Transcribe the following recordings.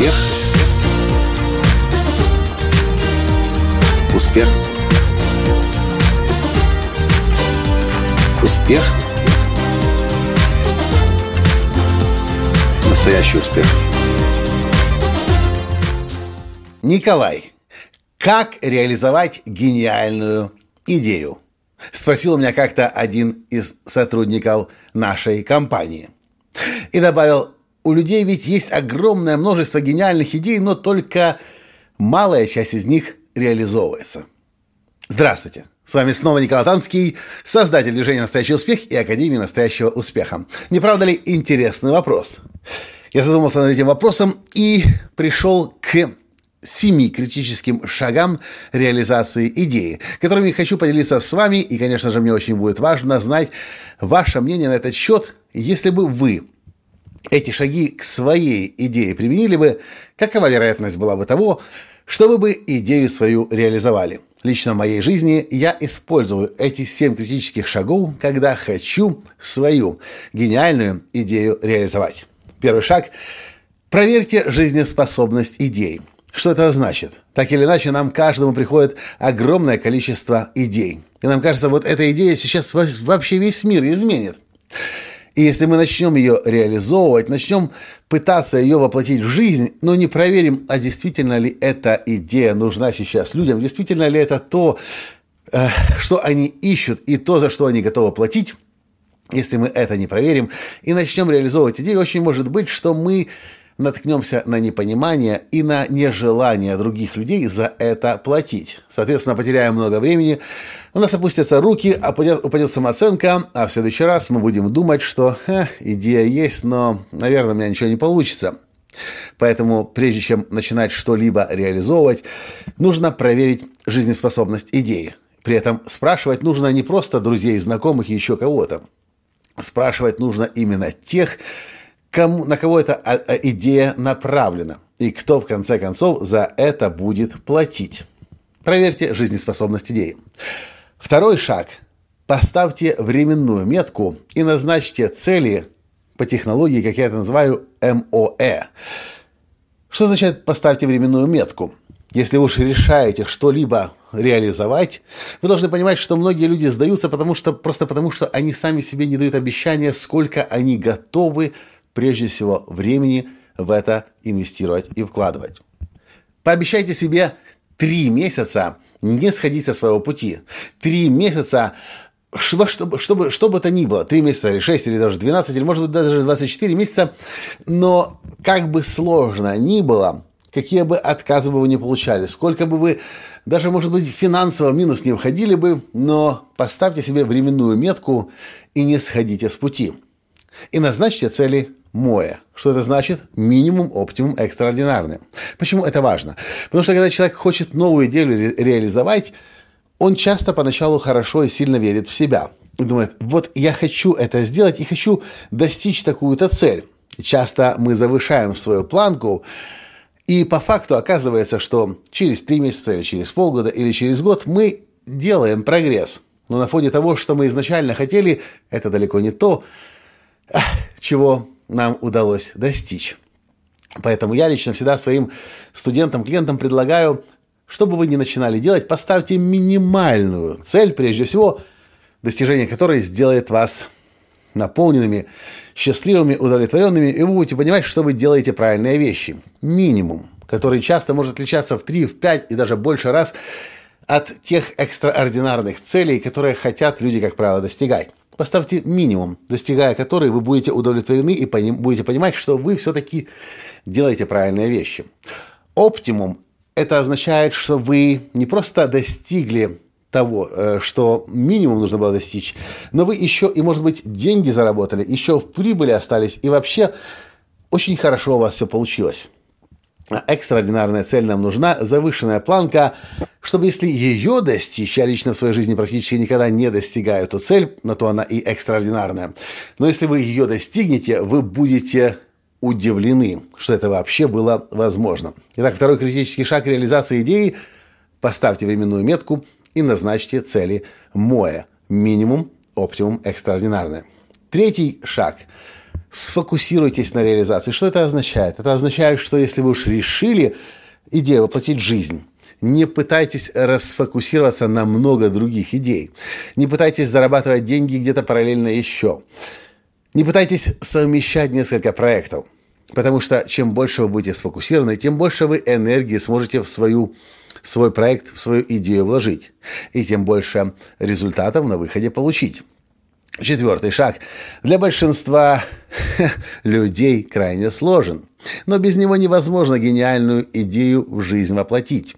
Успех. Успех. Успех. Настоящий успех. Николай, как реализовать гениальную идею? Спросил у меня как-то один из сотрудников нашей компании. И добавил, у людей ведь есть огромное множество гениальных идей, но только малая часть из них реализовывается. Здравствуйте! С вами снова Николай Танский, создатель движения «Настоящий успех» и Академии «Настоящего успеха». Не правда ли интересный вопрос? Я задумался над этим вопросом и пришел к семи критическим шагам реализации идеи, которыми хочу поделиться с вами, и, конечно же, мне очень будет важно знать ваше мнение на этот счет, если бы вы эти шаги к своей идее применили бы, какова вероятность была бы того, что вы бы идею свою реализовали. Лично в моей жизни я использую эти семь критических шагов, когда хочу свою гениальную идею реализовать. Первый шаг – проверьте жизнеспособность идей. Что это значит? Так или иначе, нам каждому приходит огромное количество идей. И нам кажется, вот эта идея сейчас вообще весь мир изменит. И если мы начнем ее реализовывать, начнем пытаться ее воплотить в жизнь, но не проверим, а действительно ли эта идея нужна сейчас людям, действительно ли это то, э, что они ищут и то, за что они готовы платить, если мы это не проверим и начнем реализовывать идею, очень может быть, что мы наткнемся на непонимание и на нежелание других людей за это платить. Соответственно, потеряем много времени, у нас опустятся руки, упадет, упадет самооценка, а в следующий раз мы будем думать, что э, идея есть, но, наверное, у меня ничего не получится. Поэтому, прежде чем начинать что-либо реализовывать, нужно проверить жизнеспособность идеи. При этом спрашивать нужно не просто друзей, знакомых и еще кого-то. Спрашивать нужно именно тех, кому, на кого эта а, а, идея направлена, и кто в конце концов за это будет платить. Проверьте жизнеспособность идеи. Второй шаг. Поставьте временную метку и назначьте цели по технологии, как я это называю, МОЭ. Что означает «поставьте временную метку»? Если уж решаете что-либо реализовать, вы должны понимать, что многие люди сдаются потому что, просто потому, что они сами себе не дают обещания, сколько они готовы прежде всего времени в это инвестировать и вкладывать. Пообещайте себе три месяца не сходить со своего пути. Три месяца что, что, что, что бы то ни было, три месяца или шесть или даже 12, или может быть даже 24 месяца, но как бы сложно ни было, какие бы отказы бы вы не получали, сколько бы вы даже, может быть, финансово минус не входили бы, но поставьте себе временную метку и не сходите с пути. И назначьте цели МОЭ. Что это значит? Минимум, оптимум, экстраординарный. Почему это важно? Потому что когда человек хочет новую идею ре- реализовать, он часто поначалу хорошо и сильно верит в себя. И думает, вот я хочу это сделать и хочу достичь такую-то цель. часто мы завышаем свою планку, и по факту оказывается, что через три месяца, или через полгода, или через год мы делаем прогресс. Но на фоне того, что мы изначально хотели, это далеко не то, чего нам удалось достичь. Поэтому я лично всегда своим студентам, клиентам предлагаю, чтобы вы не начинали делать, поставьте минимальную цель, прежде всего, достижение которой сделает вас наполненными, счастливыми, удовлетворенными, и вы будете понимать, что вы делаете правильные вещи. Минимум, который часто может отличаться в 3, в 5 и даже больше раз от тех экстраординарных целей, которые хотят люди, как правило, достигать. Поставьте минимум, достигая которой вы будете удовлетворены и поним, будете понимать, что вы все-таки делаете правильные вещи. Оптимум – это означает, что вы не просто достигли того, э, что минимум нужно было достичь, но вы еще и, может быть, деньги заработали, еще в прибыли остались, и вообще очень хорошо у вас все получилось экстраординарная цель нам нужна, завышенная планка, чтобы если ее достичь, я лично в своей жизни практически никогда не достигаю эту цель, на то она и экстраординарная. Но если вы ее достигнете, вы будете удивлены, что это вообще было возможно. Итак, второй критический шаг реализации идеи – поставьте временную метку и назначьте цели МОЭ – минимум, оптимум, экстраординарное. Третий шаг – сфокусируйтесь на реализации. Что это означает? Это означает, что если вы уж решили идею воплотить в жизнь, не пытайтесь расфокусироваться на много других идей. Не пытайтесь зарабатывать деньги где-то параллельно еще. Не пытайтесь совмещать несколько проектов. Потому что чем больше вы будете сфокусированы, тем больше вы энергии сможете в свою, свой проект, в свою идею вложить. И тем больше результатов на выходе получить. Четвертый шаг для большинства людей крайне сложен, но без него невозможно гениальную идею в жизнь воплотить.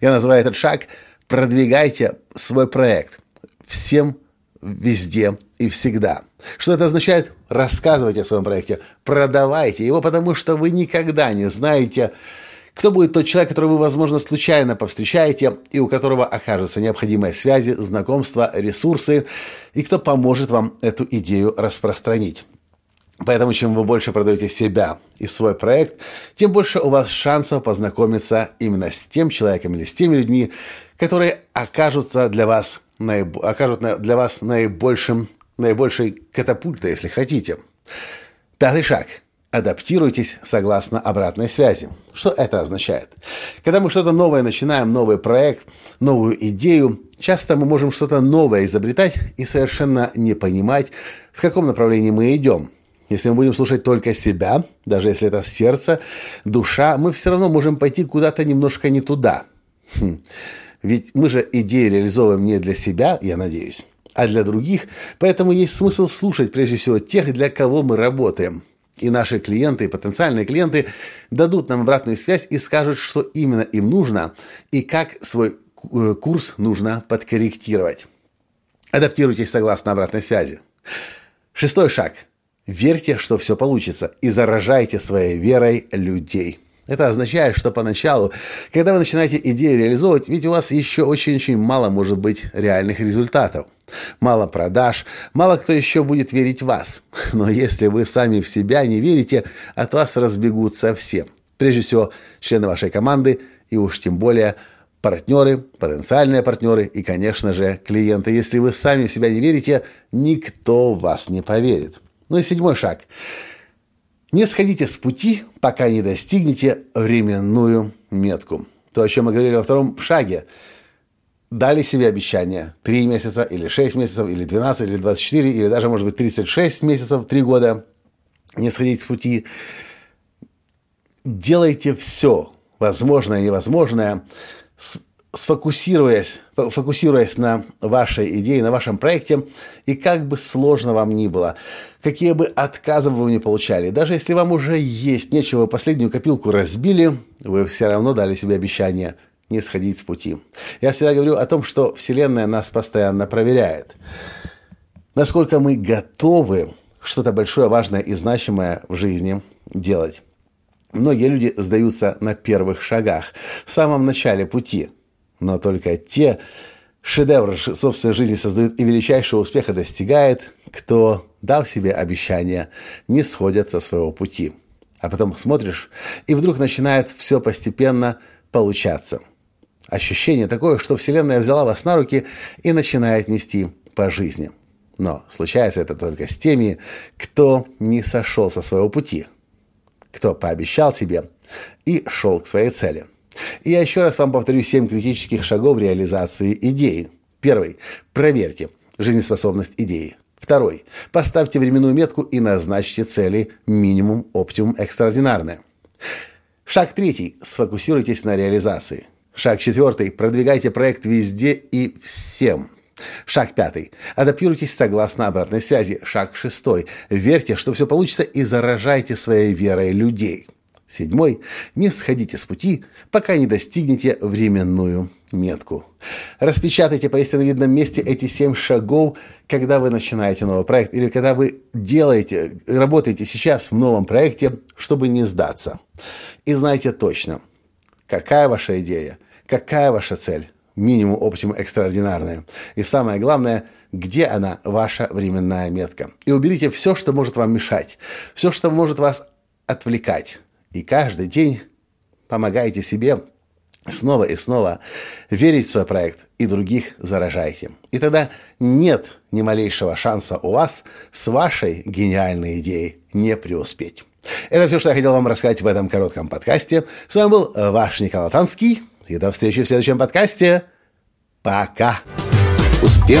Я называю этот шаг «продвигайте свой проект всем, везде и всегда». Что это означает? Рассказывайте о своем проекте, продавайте его, потому что вы никогда не знаете, кто будет тот человек, которого вы, возможно, случайно повстречаете, и у которого окажутся необходимые связи, знакомства, ресурсы, и кто поможет вам эту идею распространить. Поэтому чем вы больше продаете себя и свой проект, тем больше у вас шансов познакомиться именно с тем человеком или с теми людьми, которые окажутся для вас, наиб... окажут для вас наибольшим, наибольшей катапультой, если хотите. Пятый шаг – адаптируйтесь согласно обратной связи. Что это означает? Когда мы что-то новое начинаем, новый проект, новую идею, часто мы можем что-то новое изобретать и совершенно не понимать, в каком направлении мы идем. Если мы будем слушать только себя, даже если это сердце, душа, мы все равно можем пойти куда-то немножко не туда. Хм. Ведь мы же идеи реализовываем не для себя, я надеюсь, а для других, поэтому есть смысл слушать прежде всего тех, для кого мы работаем – и наши клиенты, и потенциальные клиенты дадут нам обратную связь и скажут, что именно им нужно и как свой э, курс нужно подкорректировать. Адаптируйтесь согласно обратной связи. Шестой шаг. Верьте, что все получится, и заражайте своей верой людей. Это означает, что поначалу, когда вы начинаете идею реализовывать, ведь у вас еще очень-очень мало может быть реальных результатов. Мало продаж, мало кто еще будет верить в вас. Но если вы сами в себя не верите, от вас разбегутся все. Прежде всего, члены вашей команды и уж тем более партнеры, потенциальные партнеры и, конечно же, клиенты. Если вы сами в себя не верите, никто в вас не поверит. Ну и седьмой шаг – не сходите с пути, пока не достигнете временную метку. То, о чем мы говорили во втором шаге. Дали себе обещание 3 месяца, или 6 месяцев, или 12, или 24, или даже, может быть, 36 месяцев, 3 года. Не сходить с пути. Делайте все возможное и невозможное сфокусируясь, фокусируясь на вашей идее, на вашем проекте, и как бы сложно вам ни было, какие бы отказы вы не получали, даже если вам уже есть нечего, последнюю копилку разбили, вы все равно дали себе обещание не сходить с пути. Я всегда говорю о том, что Вселенная нас постоянно проверяет. Насколько мы готовы что-то большое, важное и значимое в жизни делать. Многие люди сдаются на первых шагах, в самом начале пути – но только те шедевры собственной жизни создают и величайшего успеха достигает, кто, дав себе обещание, не сходят со своего пути. А потом смотришь, и вдруг начинает все постепенно получаться. Ощущение такое, что Вселенная взяла вас на руки и начинает нести по жизни. Но случается это только с теми, кто не сошел со своего пути, кто пообещал себе и шел к своей цели. И я еще раз вам повторю семь критических шагов реализации идеи. Первый. Проверьте жизнеспособность идеи. Второй. Поставьте временную метку и назначьте цели минимум, оптимум, экстраординарное. Шаг третий. Сфокусируйтесь на реализации. Шаг четвертый. Продвигайте проект везде и всем. Шаг пятый. Адаптируйтесь согласно обратной связи. Шаг шестой. Верьте, что все получится и заражайте своей верой людей. Седьмой. Не сходите с пути, пока не достигнете временную метку. Распечатайте по истинно видном месте эти семь шагов, когда вы начинаете новый проект или когда вы делаете, работаете сейчас в новом проекте, чтобы не сдаться. И знайте точно, какая ваша идея, какая ваша цель, минимум, оптимум, экстраординарная. И самое главное, где она, ваша временная метка. И уберите все, что может вам мешать, все, что может вас отвлекать и каждый день помогайте себе снова и снова верить в свой проект и других заражайте. И тогда нет ни малейшего шанса у вас с вашей гениальной идеей не преуспеть. Это все, что я хотел вам рассказать в этом коротком подкасте. С вами был ваш Николай Танский. И до встречи в следующем подкасте. Пока. Успех.